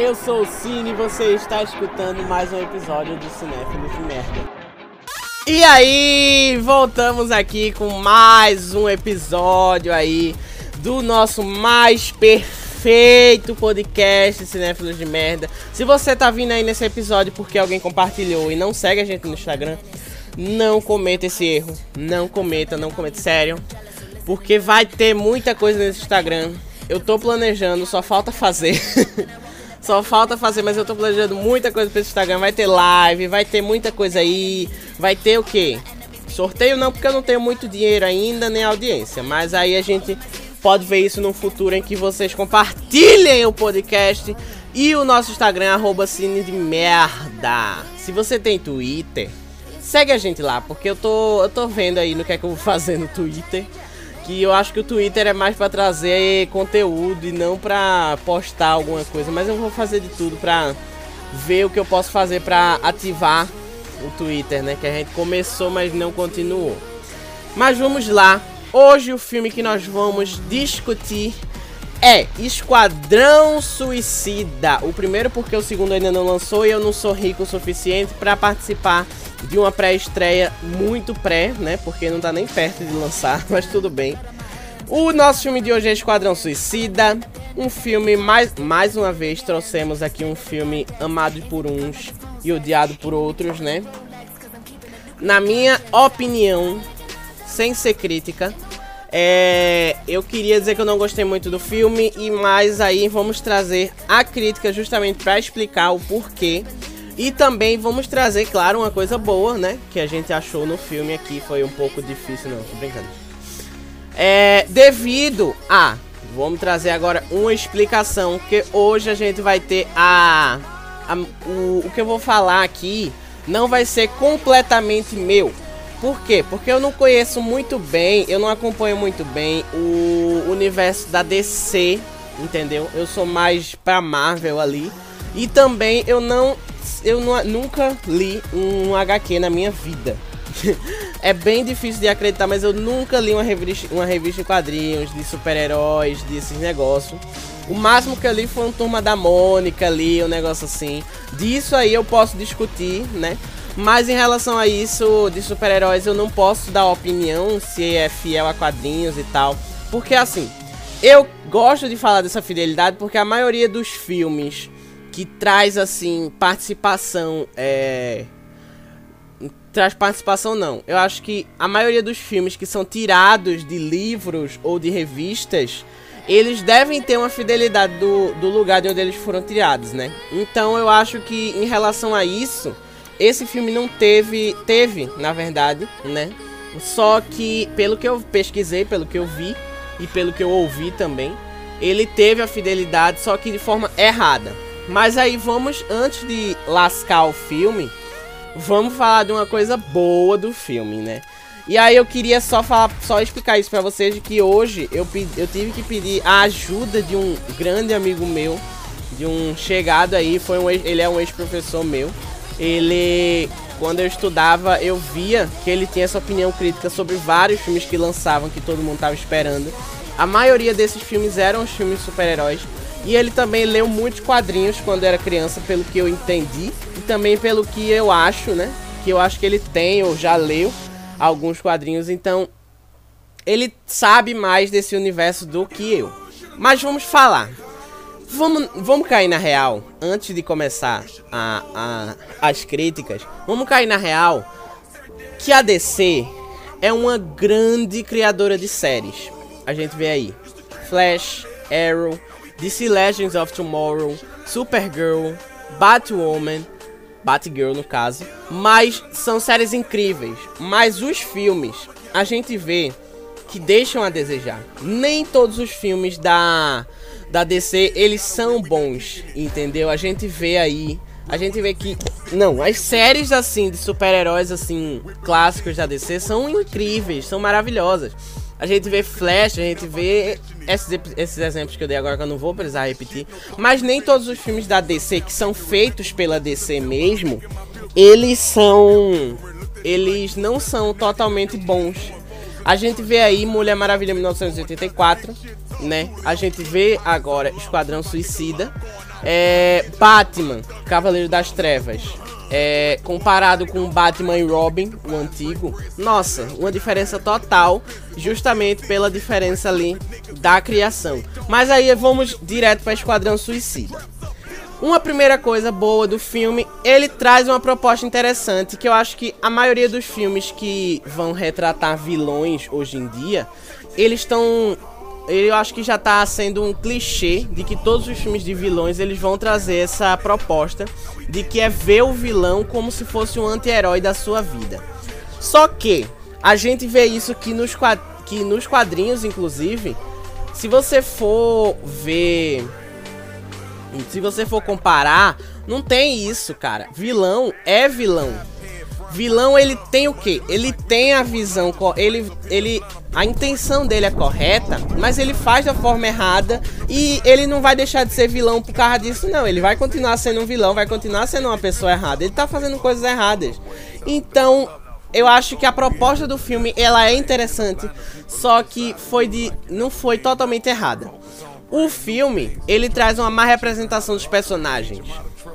Eu sou o Cine e você está escutando mais um episódio do Cinéfilos de Merda. E aí, voltamos aqui com mais um episódio aí do nosso mais perfeito podcast Cinéfilos de Merda. Se você tá vindo aí nesse episódio porque alguém compartilhou e não segue a gente no Instagram, não cometa esse erro. Não cometa, não cometa, sério. Porque vai ter muita coisa nesse Instagram. Eu tô planejando, só falta fazer. só falta fazer, mas eu tô planejando muita coisa esse Instagram. Vai ter live, vai ter muita coisa aí. Vai ter o quê? Sorteio não, porque eu não tenho muito dinheiro ainda, nem audiência. Mas aí a gente pode ver isso no futuro em que vocês compartilhem o podcast e o nosso Instagram, arroba Cine de Merda. Se você tem Twitter, segue a gente lá, porque eu tô, eu tô vendo aí no que é que eu vou fazer no Twitter. Que eu acho que o Twitter é mais para trazer conteúdo e não para postar alguma coisa. Mas eu vou fazer de tudo pra ver o que eu posso fazer para ativar o Twitter, né? Que a gente começou, mas não continuou. Mas vamos lá. Hoje o filme que nós vamos discutir é Esquadrão Suicida. O primeiro porque o segundo ainda não lançou e eu não sou rico o suficiente para participar de uma pré-estreia muito pré, né? Porque não tá nem perto de lançar, mas tudo bem. O nosso filme de hoje é Esquadrão Suicida. Um filme, mais, mais uma vez, trouxemos aqui um filme amado por uns e odiado por outros, né? Na minha opinião, sem ser crítica, é, eu queria dizer que eu não gostei muito do filme, e mais aí vamos trazer a crítica justamente para explicar o porquê. E também vamos trazer, claro, uma coisa boa, né? Que a gente achou no filme aqui. Foi um pouco difícil, não, tô brincando. É, devido a. Vamos trazer agora uma explicação. Que hoje a gente vai ter a. a o, o que eu vou falar aqui não vai ser completamente meu. Por quê? Porque eu não conheço muito bem, eu não acompanho muito bem o universo da DC, entendeu? Eu sou mais pra Marvel ali. E também eu não eu nunca li um HQ na minha vida. é bem difícil de acreditar, mas eu nunca li uma revista, uma revista em quadrinhos de super-heróis, desses negócios. O máximo que eu li foi um Turma da Mônica ali, um negócio assim. Disso aí eu posso discutir, né? Mas em relação a isso de super-heróis, eu não posso dar opinião se é fiel a quadrinhos e tal. Porque assim, eu gosto de falar dessa fidelidade porque a maioria dos filmes que traz assim participação é traz participação não. Eu acho que a maioria dos filmes que são tirados de livros ou de revistas, eles devem ter uma fidelidade do, do lugar de onde eles foram tirados, né? Então eu acho que em relação a isso, esse filme não teve, teve, na verdade, né? Só que pelo que eu pesquisei, pelo que eu vi e pelo que eu ouvi também, ele teve a fidelidade, só que de forma errada. Mas aí vamos, antes de lascar o filme, vamos falar de uma coisa boa do filme, né? E aí eu queria só falar, só explicar isso para vocês de que hoje eu, eu tive que pedir a ajuda de um grande amigo meu, de um chegado aí, foi um, ele é um ex-professor meu. Ele quando eu estudava, eu via que ele tinha essa opinião crítica sobre vários filmes que lançavam que todo mundo tava esperando. A maioria desses filmes eram os filmes super-heróis. E ele também leu muitos quadrinhos quando era criança, pelo que eu entendi. E também pelo que eu acho, né? Que eu acho que ele tem ou já leu alguns quadrinhos. Então, ele sabe mais desse universo do que eu. Mas vamos falar. Vamos, vamos cair na real. Antes de começar a, a, as críticas, vamos cair na real que a DC é uma grande criadora de séries. A gente vê aí Flash, Arrow, DC Legends of Tomorrow, Supergirl, Batwoman, Batgirl no caso. Mas são séries incríveis. Mas os filmes, a gente vê que deixam a desejar. Nem todos os filmes da da DC, eles são bons, entendeu? A gente vê aí, a gente vê que não, as séries assim de super-heróis assim clássicos da DC são incríveis, são maravilhosas. A gente vê Flash, a gente vê esses, esses exemplos que eu dei agora que eu não vou precisar repetir. Mas nem todos os filmes da DC que são feitos pela DC mesmo, eles são. Eles não são totalmente bons. A gente vê aí Mulher Maravilha 1984, né? A gente vê agora Esquadrão Suicida. É, Batman, Cavaleiro das Trevas. É, comparado com Batman e Robin, o antigo, nossa, uma diferença total, justamente pela diferença ali da criação. Mas aí vamos direto para Esquadrão Suicida. Uma primeira coisa boa do filme, ele traz uma proposta interessante que eu acho que a maioria dos filmes que vão retratar vilões hoje em dia, eles estão eu acho que já está sendo um clichê de que todos os filmes de vilões eles vão trazer essa proposta de que é ver o vilão como se fosse um anti-herói da sua vida. Só que a gente vê isso que nos, que nos quadrinhos, inclusive, se você for ver se você for comparar, não tem isso, cara. Vilão é vilão. Vilão ele tem o que? Ele tem a visão, ele, ele, a intenção dele é correta, mas ele faz da forma errada e ele não vai deixar de ser vilão por causa disso, não. Ele vai continuar sendo um vilão, vai continuar sendo uma pessoa errada. Ele tá fazendo coisas erradas. Então, eu acho que a proposta do filme ela é interessante, só que foi de, não foi totalmente errada. O filme, ele traz uma má representação dos personagens.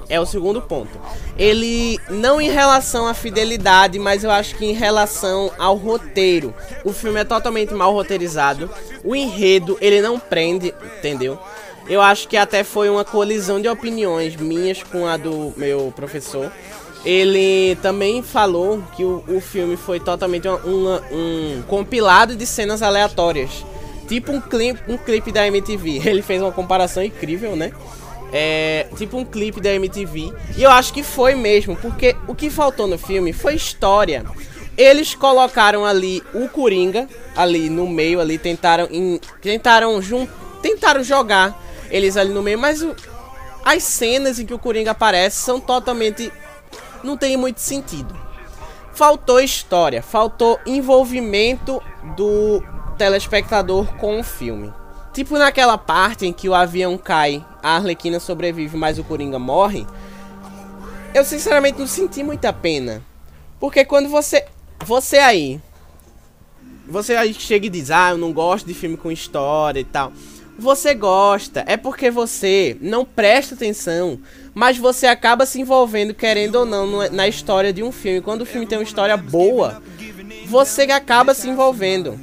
É o segundo ponto. Ele não em relação à fidelidade, mas eu acho que em relação ao roteiro. O filme é totalmente mal roteirizado. O enredo, ele não prende, entendeu? Eu acho que até foi uma colisão de opiniões minhas com a do meu professor. Ele também falou que o, o filme foi totalmente uma, uma, um compilado de cenas aleatórias tipo um clipe, um clipe da MTV. Ele fez uma comparação incrível, né? É, tipo um clipe da MTV. E eu acho que foi mesmo, porque o que faltou no filme foi história. Eles colocaram ali o Coringa ali no meio ali tentaram tentaram jun, tentaram jogar eles ali no meio, mas o, as cenas em que o Coringa aparece são totalmente não tem muito sentido. Faltou história, faltou envolvimento do telespectador com o filme. Tipo naquela parte em que o avião cai, a Arlequina sobrevive, mas o Coringa morre. Eu sinceramente não senti muita pena. Porque quando você. Você aí. Você aí chega e diz, ah, eu não gosto de filme com história e tal. Você gosta, é porque você não presta atenção, mas você acaba se envolvendo, querendo ou não, na história de um filme. Quando o filme tem uma história boa, você acaba se envolvendo.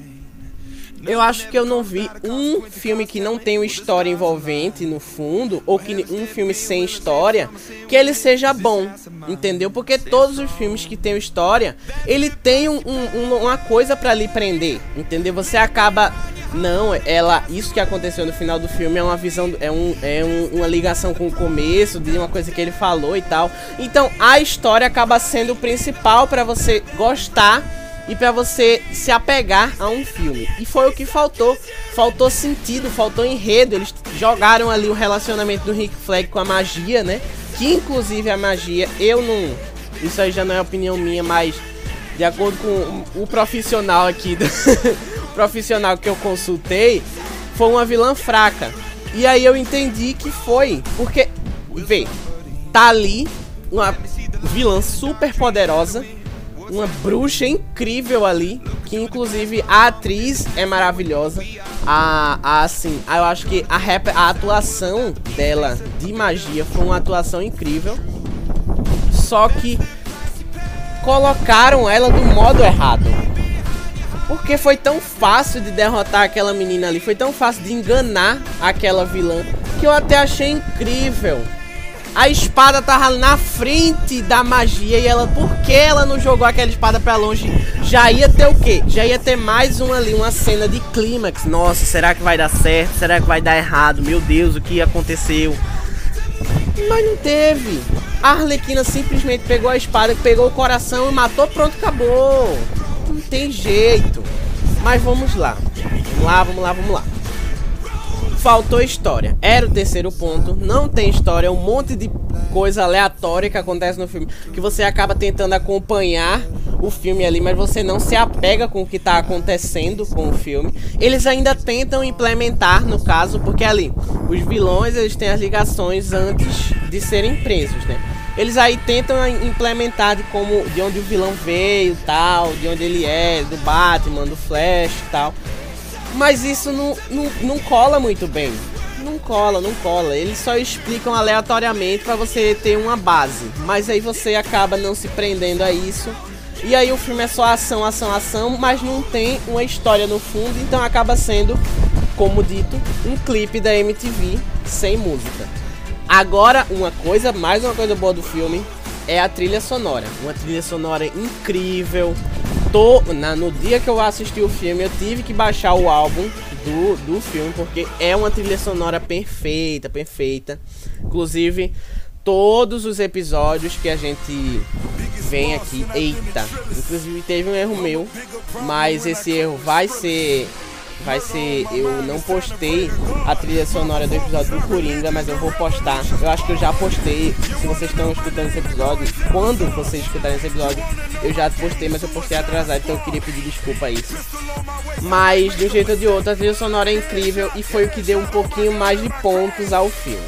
Eu acho que eu não vi um filme que não tem uma história envolvente no fundo, ou que um filme sem história, que ele seja bom, entendeu? Porque todos os filmes que tem história, ele tem um, um, uma coisa para lhe prender, entendeu? Você acaba não, ela, isso que aconteceu no final do filme é uma visão, é, um, é um, uma ligação com o começo de uma coisa que ele falou e tal. Então a história acaba sendo o principal para você gostar e para você se apegar a um filme. E foi o que faltou. Faltou sentido, faltou enredo. Eles jogaram ali o relacionamento do Rick Flag com a magia, né? Que inclusive a magia, eu não. Isso aí já não é opinião minha, mas de acordo com o profissional aqui, do profissional que eu consultei, foi uma vilã fraca. E aí eu entendi que foi, porque, vê, tá ali uma vilã super poderosa uma bruxa incrível ali, que inclusive a atriz é maravilhosa. A, a assim, eu acho que a, rap, a atuação dela de magia foi uma atuação incrível. Só que colocaram ela do modo errado. Porque foi tão fácil de derrotar aquela menina ali, foi tão fácil de enganar aquela vilã, que eu até achei incrível a espada tava na frente da magia e ela, por que ela não jogou aquela espada para longe? Já ia ter o quê? Já ia ter mais uma ali, uma cena de clímax. Nossa, será que vai dar certo? Será que vai dar errado? Meu Deus, o que aconteceu? Mas não teve. A Arlequina simplesmente pegou a espada, pegou o coração e matou, pronto, acabou. Não tem jeito. Mas vamos lá. Vamos lá, vamos lá, vamos lá faltou história. Era o terceiro ponto. Não tem história, é um monte de coisa aleatória que acontece no filme que você acaba tentando acompanhar o filme ali, mas você não se apega com o que está acontecendo com o filme. Eles ainda tentam implementar, no caso, porque ali os vilões eles têm as ligações antes de serem presos, né? Eles aí tentam implementar de como de onde o vilão veio, tal, de onde ele é, do Batman, do Flash, tal. Mas isso não, não, não cola muito bem. não cola, não cola. Eles só explicam aleatoriamente para você ter uma base. Mas aí você acaba não se prendendo a isso. E aí o filme é só ação, ação, ação, mas não tem uma história no fundo, então acaba sendo, como dito, um clipe da MTV sem música. Agora, uma coisa, mais uma coisa boa do filme é a trilha sonora. Uma trilha sonora incrível. Na, no dia que eu assisti o filme, eu tive que baixar o álbum do, do filme, porque é uma trilha sonora perfeita, perfeita. Inclusive, todos os episódios que a gente vem aqui. Eita, inclusive teve um erro meu, mas esse erro vai ser vai ser. Eu não postei a trilha sonora do episódio do Coringa, mas eu vou postar. Eu acho que eu já postei. Se vocês estão escutando esse episódio, quando vocês escutarem esse episódio, eu já postei, mas eu postei atrasado, então eu queria pedir desculpa a isso. Mas de um jeito ou de outro, a trilha sonora é incrível e foi o que deu um pouquinho mais de pontos ao filme.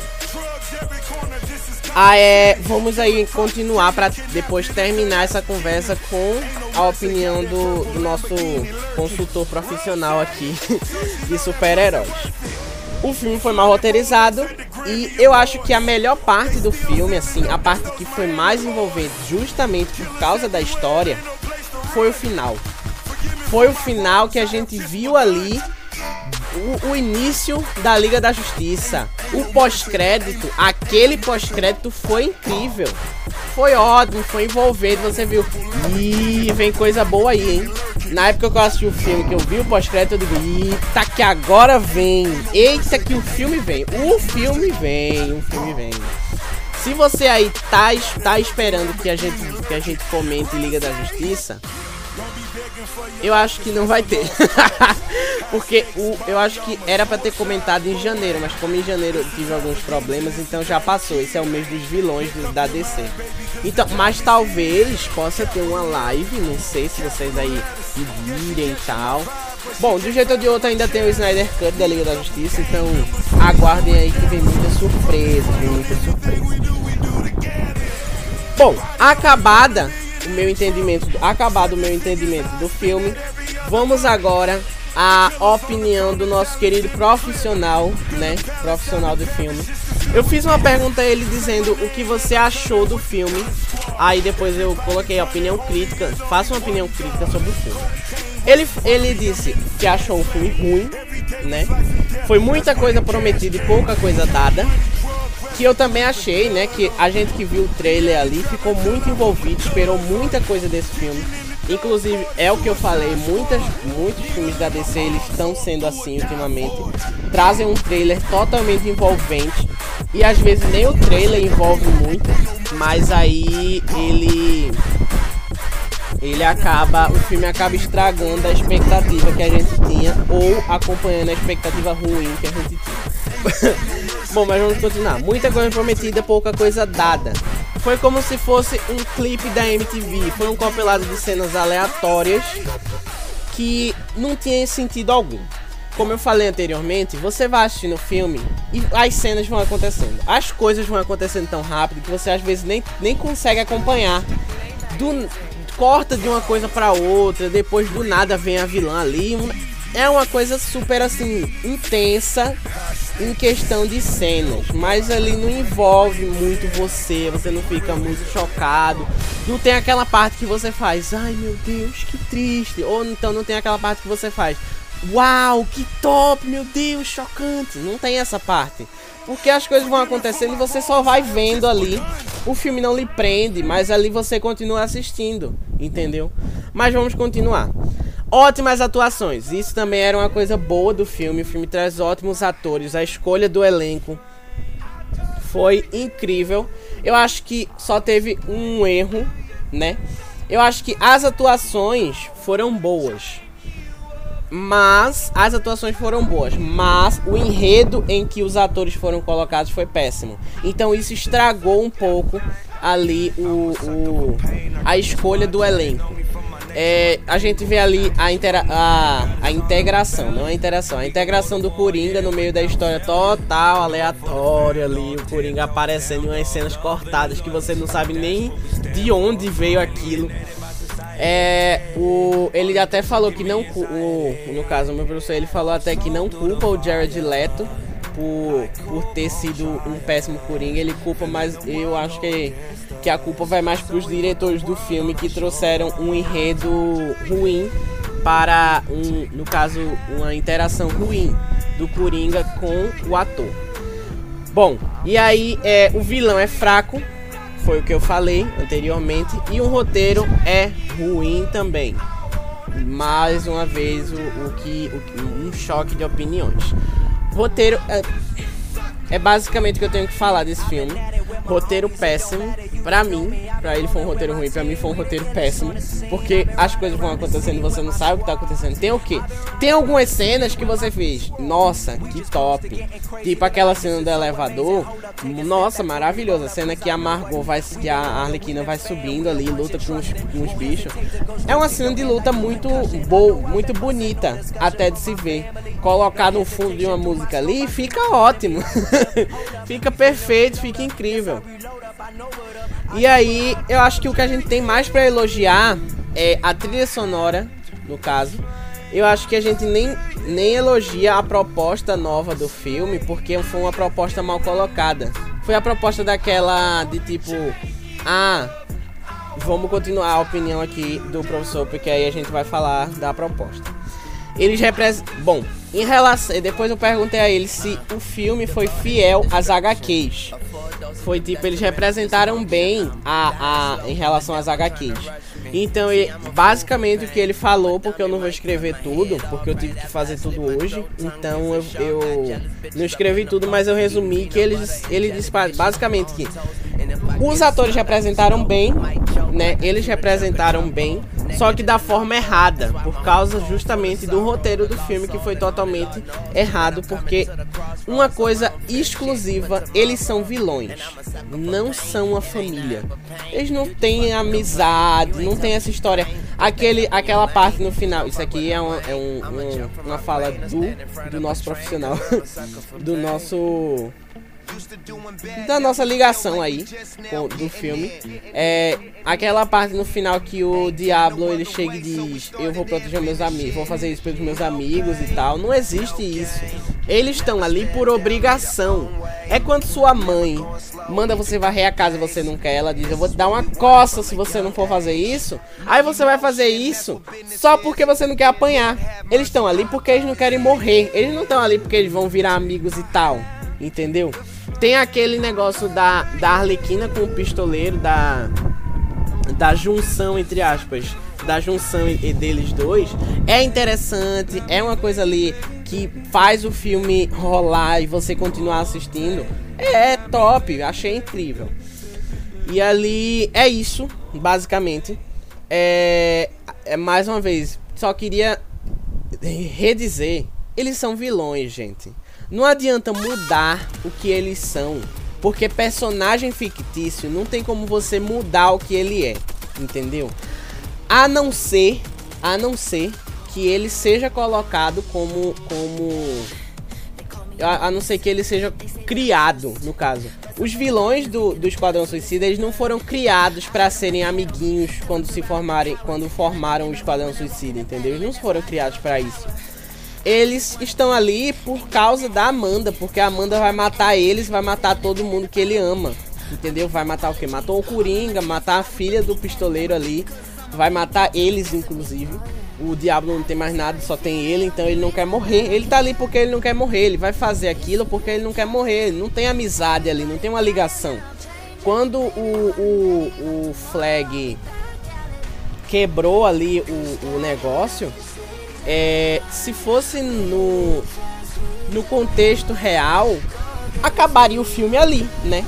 Ah, é, vamos aí continuar para depois terminar essa conversa com a opinião do, do nosso consultor profissional aqui de super-heróis. O filme foi mal roteirizado e eu acho que a melhor parte do filme, assim, a parte que foi mais envolvente justamente por causa da história, foi o final. Foi o final que a gente viu ali o, o início da Liga da Justiça. O pós-crédito, aquele pós-crédito foi incrível. Foi ótimo, foi envolvente, você viu. Ih, vem coisa boa aí, hein? Na época que eu assisti o filme, que eu vi o pós-crédito, eu digo, eita que agora vem. Eita que o filme vem. O filme vem, o filme vem. Se você aí tá, tá esperando que a gente que a gente comente Liga da Justiça, eu acho que não vai ter. Porque o, eu acho que era para ter comentado em janeiro, mas como em janeiro tive alguns problemas, então já passou. Esse é o mês dos vilões da DC. Então, mas talvez possa ter uma live, não sei se vocês aí pedirem e tal. Bom, de um jeito ou de outro ainda tem o Snyder Cut da Liga da Justiça, então aguardem aí que vem muita surpresa, vem muita surpresa. Bom, acabada meu entendimento, acabado o meu entendimento do filme, vamos agora à opinião do nosso querido profissional, né? Profissional do filme. Eu fiz uma pergunta a ele dizendo o que você achou do filme. Aí depois eu coloquei a opinião crítica. Faça uma opinião crítica sobre o filme. Ele, ele disse que achou o filme ruim, né? Foi muita coisa prometida e pouca coisa dada que eu também achei, né, que a gente que viu o trailer ali ficou muito envolvido, esperou muita coisa desse filme. Inclusive, é o que eu falei, muitas, muitos filmes da DC eles estão sendo assim ultimamente. Trazem um trailer totalmente envolvente. E às vezes nem o trailer envolve muito, mas aí ele ele acaba, o filme acaba estragando a expectativa que a gente tinha ou acompanhando a expectativa ruim que a gente tinha. Bom, mas vamos continuar. Muita coisa prometida, pouca coisa dada. Foi como se fosse um clipe da MTV. Foi um compilado de cenas aleatórias que não tinha sentido algum. Como eu falei anteriormente, você vai assistindo o filme e as cenas vão acontecendo. As coisas vão acontecendo tão rápido que você às vezes nem, nem consegue acompanhar. Do, corta de uma coisa para outra, depois do nada vem a vilã ali. É uma coisa super assim intensa em questão de cenas, mas ali não envolve muito você, você não fica muito chocado. Não tem aquela parte que você faz, ai meu Deus, que triste. Ou então não tem aquela parte que você faz, uau, que top, meu Deus, chocante. Não tem essa parte. Porque as coisas vão acontecendo e você só vai vendo ali. O filme não lhe prende, mas ali você continua assistindo, entendeu? Mas vamos continuar. Ótimas atuações. Isso também era uma coisa boa do filme. O filme traz ótimos atores. A escolha do elenco foi incrível. Eu acho que só teve um erro, né? Eu acho que as atuações foram boas. Mas as atuações foram boas, mas o enredo em que os atores foram colocados foi péssimo. Então isso estragou um pouco ali o, o a escolha do elenco é, a gente vê ali a, intera a, a integração, não a interação, a integração do Coringa no meio da história total, aleatória ali, o Coringa aparecendo em umas cenas cortadas que você não sabe nem de onde veio aquilo. É, o, ele até falou que não, o, no caso, o meu professor, ele falou até que não culpa o Jared Leto por, por ter sido um péssimo Coringa, ele culpa mais. Eu acho que, que a culpa vai mais pros diretores do filme que trouxeram um enredo ruim para um, no caso, uma interação ruim do Coringa com o ator. Bom, e aí é, o vilão é fraco, foi o que eu falei anteriormente, e o roteiro é ruim também. Mais uma vez o, o que o, um choque de opiniões. Roteiro é, é basicamente o que eu tenho que falar desse filme. Roteiro péssimo, pra mim, pra ele foi um roteiro ruim, pra mim foi um roteiro péssimo, porque as coisas vão acontecendo e você não sabe o que tá acontecendo. Tem o quê? Tem algumas cenas que você fez, nossa, que top. Tipo aquela cena do elevador, nossa, maravilhosa. A cena que a Margot vai, que a Arlequina vai subindo ali, luta com os, com os bichos. É uma cena de luta muito boa, muito bonita, até de se ver. Colocar no fundo de uma música ali, fica ótimo. fica perfeito, fica incrível. E aí, eu acho que o que a gente tem mais para elogiar é a trilha sonora, no caso. Eu acho que a gente nem, nem elogia a proposta nova do filme, porque foi uma proposta mal colocada. Foi a proposta daquela de tipo, ah, vamos continuar a opinião aqui do professor, porque aí a gente vai falar da proposta. Eles representam. Bom, em relação. Depois eu perguntei a ele se o filme foi fiel às HQs foi tipo, eles representaram bem a, a, em relação às HQs. Então, basicamente o que ele falou, porque eu não vou escrever tudo, porque eu tive que fazer tudo hoje, então eu, eu não escrevi tudo, mas eu resumi que ele, ele disse basicamente que os atores representaram bem, né? Eles representaram bem só que da forma errada, por causa justamente do roteiro do filme que foi totalmente errado, porque uma coisa exclusiva, eles são vilões, não são uma família. Eles não têm amizade, não tem essa história. Aquele, aquela parte no final, isso aqui é, uma, é um, um, uma fala do, do nosso profissional, do nosso da nossa ligação aí com, do filme. É aquela parte no final que o Diablo ele chega e diz eu vou proteger meus amigos vou fazer isso pelos meus amigos e tal. Não existe isso. Eles estão ali por obrigação. É quando sua mãe manda você varrer a casa e você não quer ela diz eu vou te dar uma coça se você não for fazer isso. Aí você vai fazer isso só porque você não quer apanhar. Eles estão ali porque eles não querem morrer. Eles não estão ali porque eles vão virar amigos e tal. Entendeu tem aquele negócio da, da Arlequina com o pistoleiro, da, da junção, entre aspas, da junção deles dois. É interessante, é uma coisa ali que faz o filme rolar e você continuar assistindo. É, é top, achei incrível. E ali é isso, basicamente. É, é mais uma vez, só queria redizer, eles são vilões, gente. Não adianta mudar o que eles são, porque personagem fictício não tem como você mudar o que ele é, entendeu? A não ser, a não ser que ele seja colocado como como a, não ser que ele seja criado, no caso. Os vilões do, do Esquadrão Suicida, eles não foram criados para serem amiguinhos quando se formarem, quando formaram o Esquadrão Suicida, entendeu? Eles não foram criados para isso eles estão ali por causa da Amanda, porque a Amanda vai matar eles, vai matar todo mundo que ele ama. Entendeu? Vai matar o que? Matou o Coringa, matar a filha do pistoleiro ali, vai matar eles inclusive. O Diablo não tem mais nada, só tem ele, então ele não quer morrer. Ele tá ali porque ele não quer morrer, ele vai fazer aquilo porque ele não quer morrer. Ele não tem amizade ali, não tem uma ligação. Quando o, o, o Flag quebrou ali o, o negócio, é, se fosse no, no contexto real, acabaria o filme ali, né?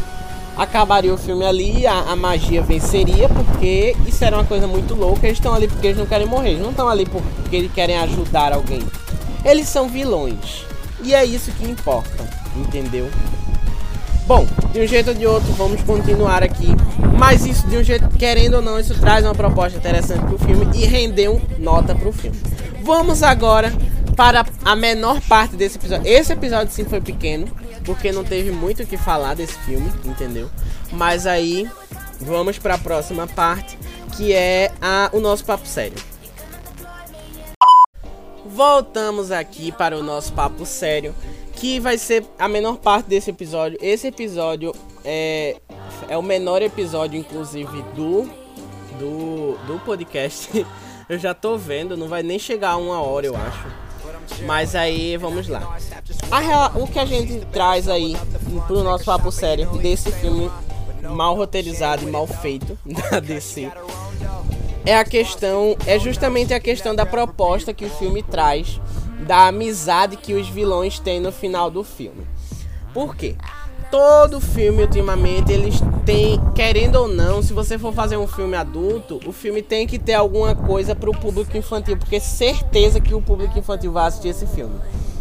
Acabaria o filme ali, a, a, magia venceria, porque isso era uma coisa muito louca. Eles estão ali porque eles não querem morrer, eles não estão ali porque eles querem ajudar alguém. Eles são vilões. E é isso que importa, entendeu? Bom, de um jeito ou de outro, vamos continuar aqui. Mas isso, de um jeito, querendo ou não, isso traz uma proposta interessante pro filme e rendeu nota pro filme. Vamos agora para a menor parte desse episódio. Esse episódio sim foi pequeno, porque não teve muito o que falar desse filme, entendeu? Mas aí vamos para a próxima parte, que é a, o nosso papo sério. Voltamos aqui para o nosso papo sério, que vai ser a menor parte desse episódio. Esse episódio é, é o menor episódio, inclusive, do, do, do podcast. Eu já tô vendo, não vai nem chegar a uma hora, eu acho. Mas aí, vamos lá. A, o que a gente traz aí pro nosso papo sério desse filme mal roteirizado e mal feito da DC é a questão, é justamente a questão da proposta que o filme traz da amizade que os vilões têm no final do filme. Por quê? Todo filme ultimamente eles têm, querendo ou não, se você for fazer um filme adulto, o filme tem que ter alguma coisa para o público infantil, porque certeza que o público infantil vai assistir esse filme.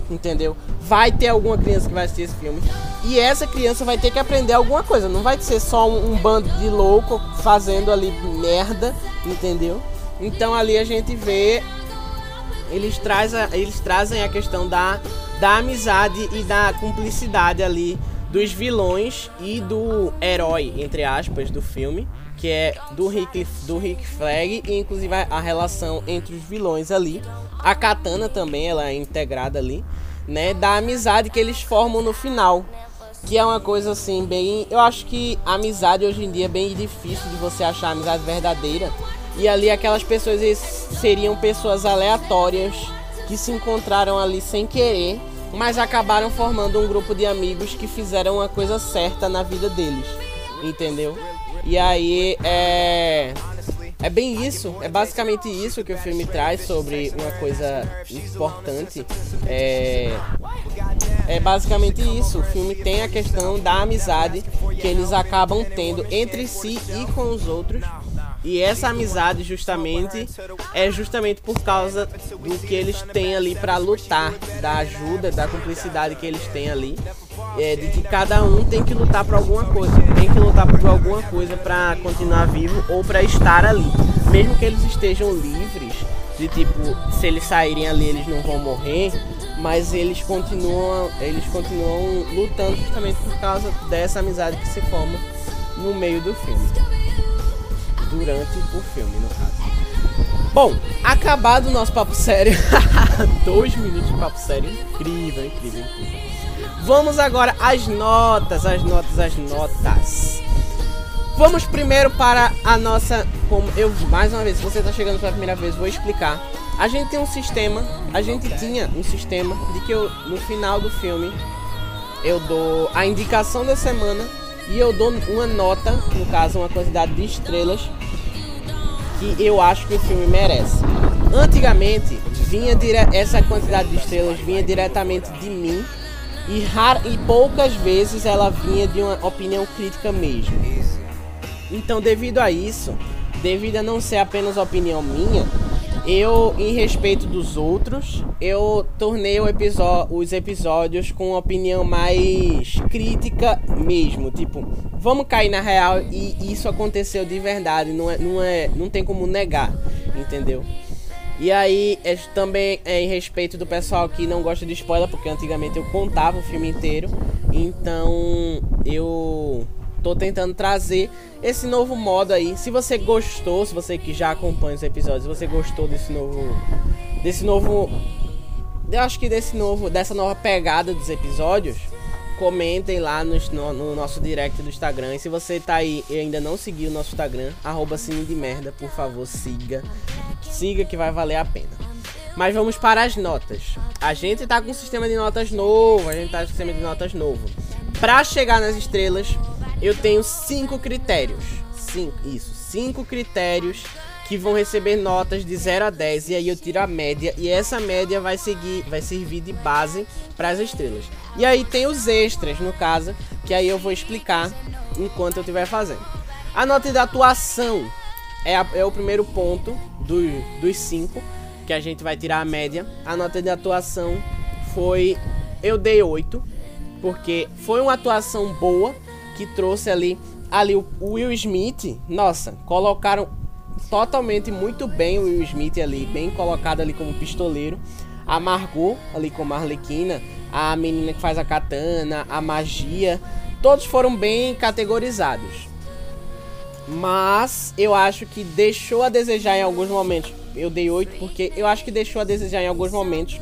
Entendeu? Vai ter alguma criança que vai assistir esse filme. E essa criança vai ter que aprender alguma coisa. Não vai ser só um, um bando de louco fazendo ali merda, entendeu? Então ali a gente vê eles, traz a, eles trazem a questão da, da amizade e da cumplicidade ali dos vilões e do herói, entre aspas, do filme, que é do Rick, do Rick Flag e inclusive a, relação entre os vilões ali. A Katana também, ela é integrada ali, né, da amizade que eles formam no final. Que é uma coisa assim, bem. Eu acho que amizade hoje em dia é bem difícil de você achar amizade verdadeira e ali aquelas pessoas seriam pessoas aleatórias que se encontraram ali sem querer, mas acabaram formando um grupo de amigos que fizeram a coisa certa na vida deles. Entendeu? E aí é é bem isso, é basicamente isso que o filme traz sobre uma coisa importante. É, é basicamente isso. O filme tem a questão da amizade que eles acabam tendo entre si e com os outros e essa amizade justamente é justamente por causa do que eles têm ali para lutar, da ajuda, da cumplicidade que eles têm ali, é, de que cada um tem que lutar por alguma coisa, tem que lutar por alguma coisa para continuar vivo ou para estar ali, mesmo que eles estejam livres, de tipo se eles saírem ali eles não vão morrer, mas eles continuam, eles continuam lutando justamente por causa dessa amizade que se forma no meio do filme durante o filme, no caso. Bom, acabado o nosso papo sério. Dois minutos de papo sério. Incrível, incrível, incrível. Vamos agora às notas, as notas, as notas. Vamos primeiro para a nossa. Como eu, mais uma vez, se você está chegando pela primeira vez, vou explicar. A gente tem um sistema, a gente tinha um sistema de que eu, no final do filme, eu dou a indicação da semana e eu dou uma nota, no caso, uma quantidade de estrelas que eu acho que o filme merece. Antigamente, vinha dire... essa quantidade de estrelas vinha diretamente de mim e, rar... e poucas vezes ela vinha de uma opinião crítica mesmo. Então, devido a isso, devido a não ser apenas opinião minha, eu, em respeito dos outros, eu tornei os episódios com uma opinião mais crítica mesmo. Tipo, vamos cair na real e isso aconteceu de verdade, não, é, não, é, não tem como negar, entendeu? E aí, é, também é em respeito do pessoal que não gosta de spoiler, porque antigamente eu contava o filme inteiro. Então, eu tô tentando trazer esse novo modo aí. Se você gostou, se você que já acompanha os episódios, se você gostou desse novo desse novo eu acho que desse novo dessa nova pegada dos episódios, comentem lá no, no, nosso direct do Instagram. E se você tá aí e ainda não seguiu o nosso Instagram, arroba de merda, por favor, siga. Siga que vai valer a pena. Mas vamos para as notas. A gente tá com um sistema de notas novo, a gente tá com um sistema de notas novo. Para chegar nas estrelas, eu tenho cinco critérios. Cinco, isso, cinco critérios que vão receber notas de 0 a 10 e aí eu tiro a média e essa média vai seguir, vai servir de base para as estrelas. E aí tem os extras no caso, que aí eu vou explicar enquanto eu estiver fazendo. A nota de atuação é, a, é o primeiro ponto do, dos cinco que a gente vai tirar a média. A nota de atuação foi eu dei 8 porque foi uma atuação boa que trouxe ali ali o Will Smith, nossa, colocaram totalmente muito bem o Will Smith ali, bem colocado ali como pistoleiro. A Margot ali como Arlequina, a menina que faz a katana, a magia, todos foram bem categorizados. Mas eu acho que deixou a desejar em alguns momentos. Eu dei 8 porque eu acho que deixou a desejar em alguns momentos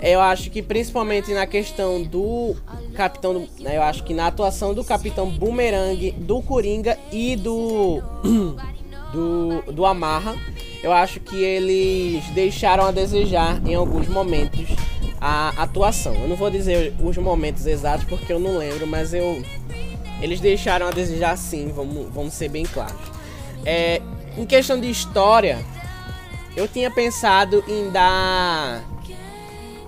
Eu acho que principalmente na questão do Capitão. Né, eu acho que na atuação do Capitão Boomerang, do Coringa e do. do, do Amarra, eu acho que eles deixaram a desejar em alguns momentos a atuação. Eu não vou dizer os momentos exatos porque eu não lembro, mas eu. Eles deixaram a desejar sim, vamos, vamos ser bem claros. É, em questão de história, eu tinha pensado em dar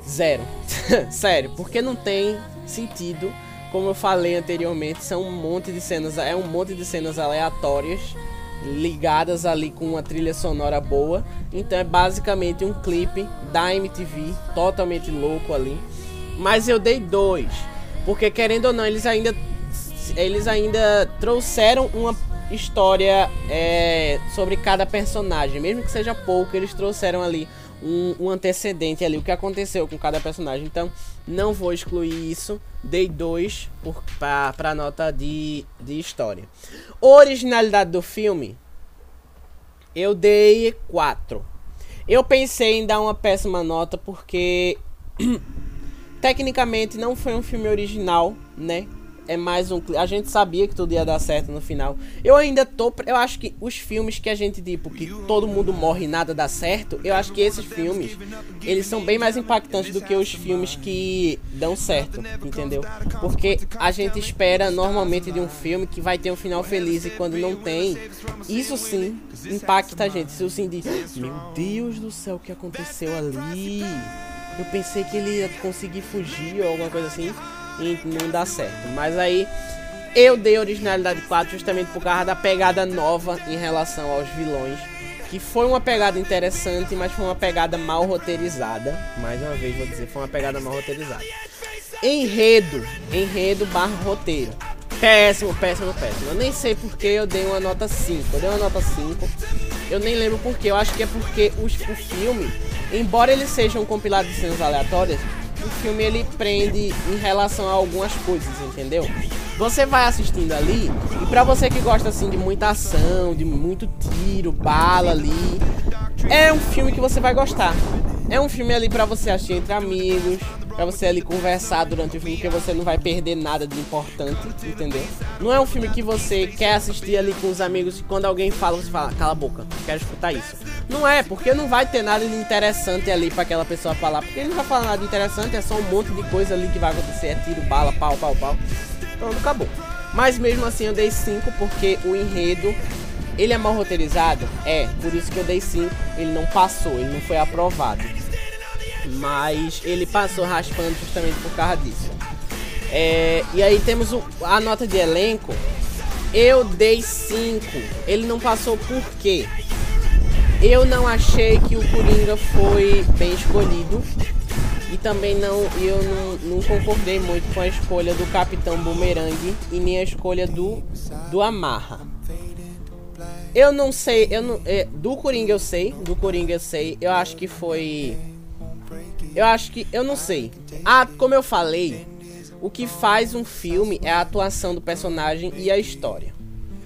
zero. Sério, porque não tem sentido. Como eu falei anteriormente, são um monte de cenas, é um monte de cenas aleatórias ligadas ali com uma trilha sonora boa. Então é basicamente um clipe da MTV, totalmente louco ali. Mas eu dei dois, porque querendo ou não, eles ainda eles ainda trouxeram uma história é, sobre cada personagem, mesmo que seja pouco, eles trouxeram ali um, um, antecedente ali, o que aconteceu com cada personagem. Então, não vou excluir isso. Dei dois para nota de, de história. Originalidade do filme, eu dei quatro. Eu pensei em dar uma péssima nota porque tecnicamente não foi um filme original, né? É mais um. A gente sabia que tudo ia dar certo no final. Eu ainda tô. Eu acho que os filmes que a gente, tipo, que todo mundo morre e nada dá certo, eu acho que esses filmes, eles são bem mais impactantes do que os filmes que dão certo, entendeu? Porque a gente espera normalmente de um filme que vai ter um final feliz e quando não tem, isso sim impacta a gente. Isso sim diz: Meu Deus do céu, o que aconteceu ali? Eu pensei que ele ia conseguir fugir ou alguma coisa assim e não dá certo. Mas aí eu dei originalidade 4 justamente por causa da pegada nova em relação aos vilões. Que foi uma pegada interessante, mas foi uma pegada mal roteirizada. Mais uma vez vou dizer, foi uma pegada mal roteirizada. Enredo, enredo barra roteiro. Péssimo, péssimo, péssimo. Eu nem sei porque eu dei uma nota 5. Eu dei uma nota 5. Eu nem lembro porque. Eu acho que é porque o, o filme, embora ele seja um compilado de cenas aleatórias, o filme ele prende em relação a algumas coisas, entendeu? Você vai assistindo ali e para você que gosta assim de muita ação, de muito tiro, bala ali, é um filme que você vai gostar. É um filme ali para você assistir entre amigos, para você ali conversar durante o filme, que você não vai perder nada de importante, entendeu? Não é um filme que você quer assistir ali com os amigos e quando alguém fala, você fala, cala a boca, quero escutar isso. Não é, porque não vai ter nada de interessante ali para aquela pessoa falar, porque ele não vai falar nada de interessante, é só um monte de coisa ali que vai acontecer, é tiro, bala, pau, pau, pau. Pronto, acabou. Mas mesmo assim eu dei 5 porque o enredo ele é mal roteirizado? É, por isso que eu dei 5. Ele não passou, ele não foi aprovado. Mas ele passou raspando justamente por causa disso. É, e aí temos o, a nota de elenco. Eu dei 5. Ele não passou por quê? Eu não achei que o Coringa foi bem escolhido. E também não, eu não, não concordei muito com a escolha do Capitão Boomerang e nem a escolha do, do Amarra. Eu não sei, eu não, é, do Coringa eu sei, do Coringa eu sei. Eu acho que foi eu acho que. Eu não sei. Ah, como eu falei, o que faz um filme é a atuação do personagem e a história.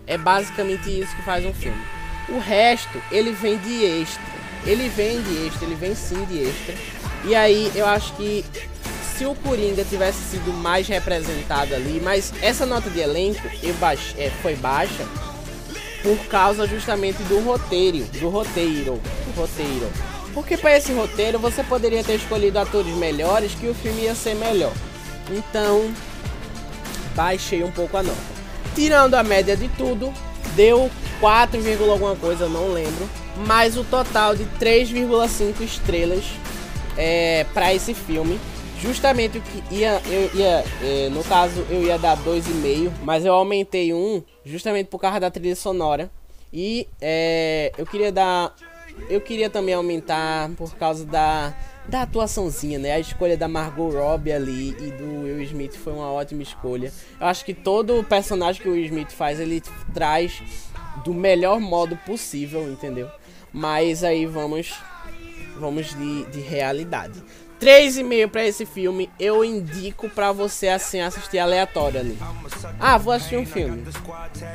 É basicamente isso que faz um filme. O resto, ele vem de extra. Ele vem de extra, ele vem sim de extra. E aí eu acho que se o Coringa tivesse sido mais representado ali, mas essa nota de elenco é, foi baixa por causa justamente do roteiro, do roteiro, do roteiro. Porque para esse roteiro você poderia ter escolhido atores melhores que o filme ia ser melhor. Então, baixei um pouco a nota. Tirando a média de tudo, deu 4, alguma coisa, não lembro. Mas o total de 3,5 estrelas é, para esse filme. Justamente o que ia, eu ia, é, no caso eu ia dar 2,5, mas eu aumentei um justamente por causa da trilha sonora. E é, eu queria dar eu queria também aumentar por causa da, da atuaçãozinha, né? A escolha da Margot Robbie ali e do Will Smith foi uma ótima escolha. Eu acho que todo personagem que o Will Smith faz, ele traz do melhor modo possível, entendeu? Mas aí vamos vamos de, de realidade. 3,5 para esse filme, eu indico para você assim assistir aleatório ali. Ah, vou assistir um filme.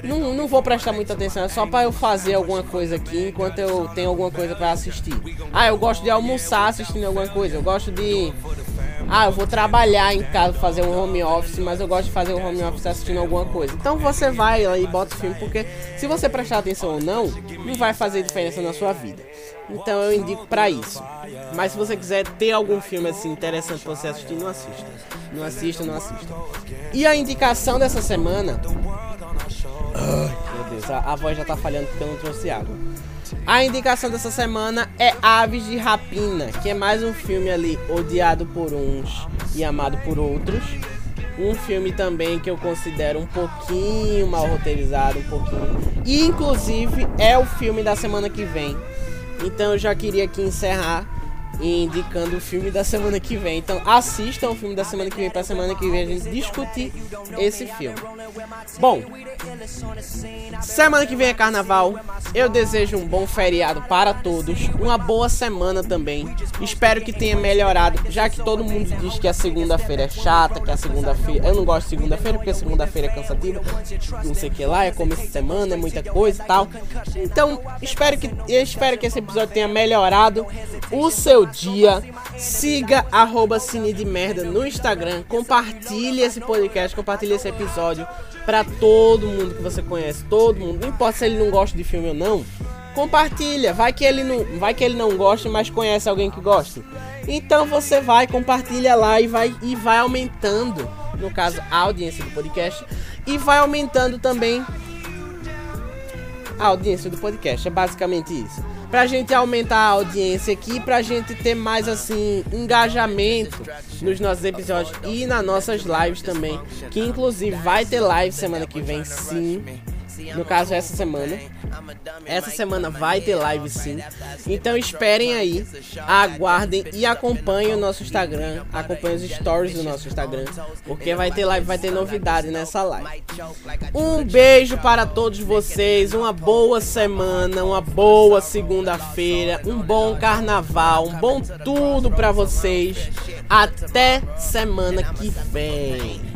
Não, não vou prestar muita atenção, é só para eu fazer alguma coisa aqui enquanto eu tenho alguma coisa para assistir. Ah, eu gosto de almoçar assistindo alguma coisa. Eu gosto de ah, eu vou trabalhar em casa, fazer um home office, mas eu gosto de fazer um home office assistindo alguma coisa. Então você vai e bota o filme, porque se você prestar atenção ou não, não vai fazer diferença na sua vida. Então eu indico para isso. Mas se você quiser ter algum filme assim interessante pra você assistir, não assista. Não assista, não assista. E a indicação dessa semana. Ai, meu Deus, a, a voz já tá falhando porque eu não trouxe água. A indicação dessa semana é Aves de Rapina, que é mais um filme ali odiado por uns e amado por outros. Um filme também que eu considero um pouquinho mal roteirizado, um pouquinho. E inclusive é o filme da semana que vem. Então eu já queria aqui encerrar indicando o filme da semana que vem. Então assistam o filme da semana que vem para semana que vem a gente discutir esse filme. Bom, semana que vem é carnaval. Eu desejo um bom feriado para todos, uma boa semana também. Espero que tenha melhorado, já que todo mundo diz que a segunda-feira é chata, que a segunda-feira. Eu não gosto de segunda-feira porque segunda-feira é cansativa, não sei o que lá, é começo de semana, é muita coisa e tal. Então, espero que espero que esse episódio tenha melhorado o seu dia. Siga arroba Cine de Merda no Instagram. Compartilhe esse podcast, compartilhe esse episódio para todo mundo que você conhece. Todo mundo. Não importa se ele não gosta de filme ou não. Compartilha. Vai que ele não, vai que ele não gosta, mas conhece alguém que gosta. Então você vai, compartilha lá e vai, e vai aumentando. No caso, a audiência do podcast. E vai aumentando também a audiência do podcast. É basicamente isso pra gente aumentar a audiência aqui, pra gente ter mais assim engajamento nos nossos episódios e nas nossas lives também, que inclusive vai ter live semana que vem, sim. No caso essa semana. Essa semana vai ter live sim. Então esperem aí, aguardem e acompanhem o nosso Instagram, acompanhem os stories do nosso Instagram, porque vai ter live, vai ter novidade nessa live. Um beijo para todos vocês, uma boa semana, uma boa segunda-feira, um bom carnaval, um bom tudo para vocês. Até semana que vem.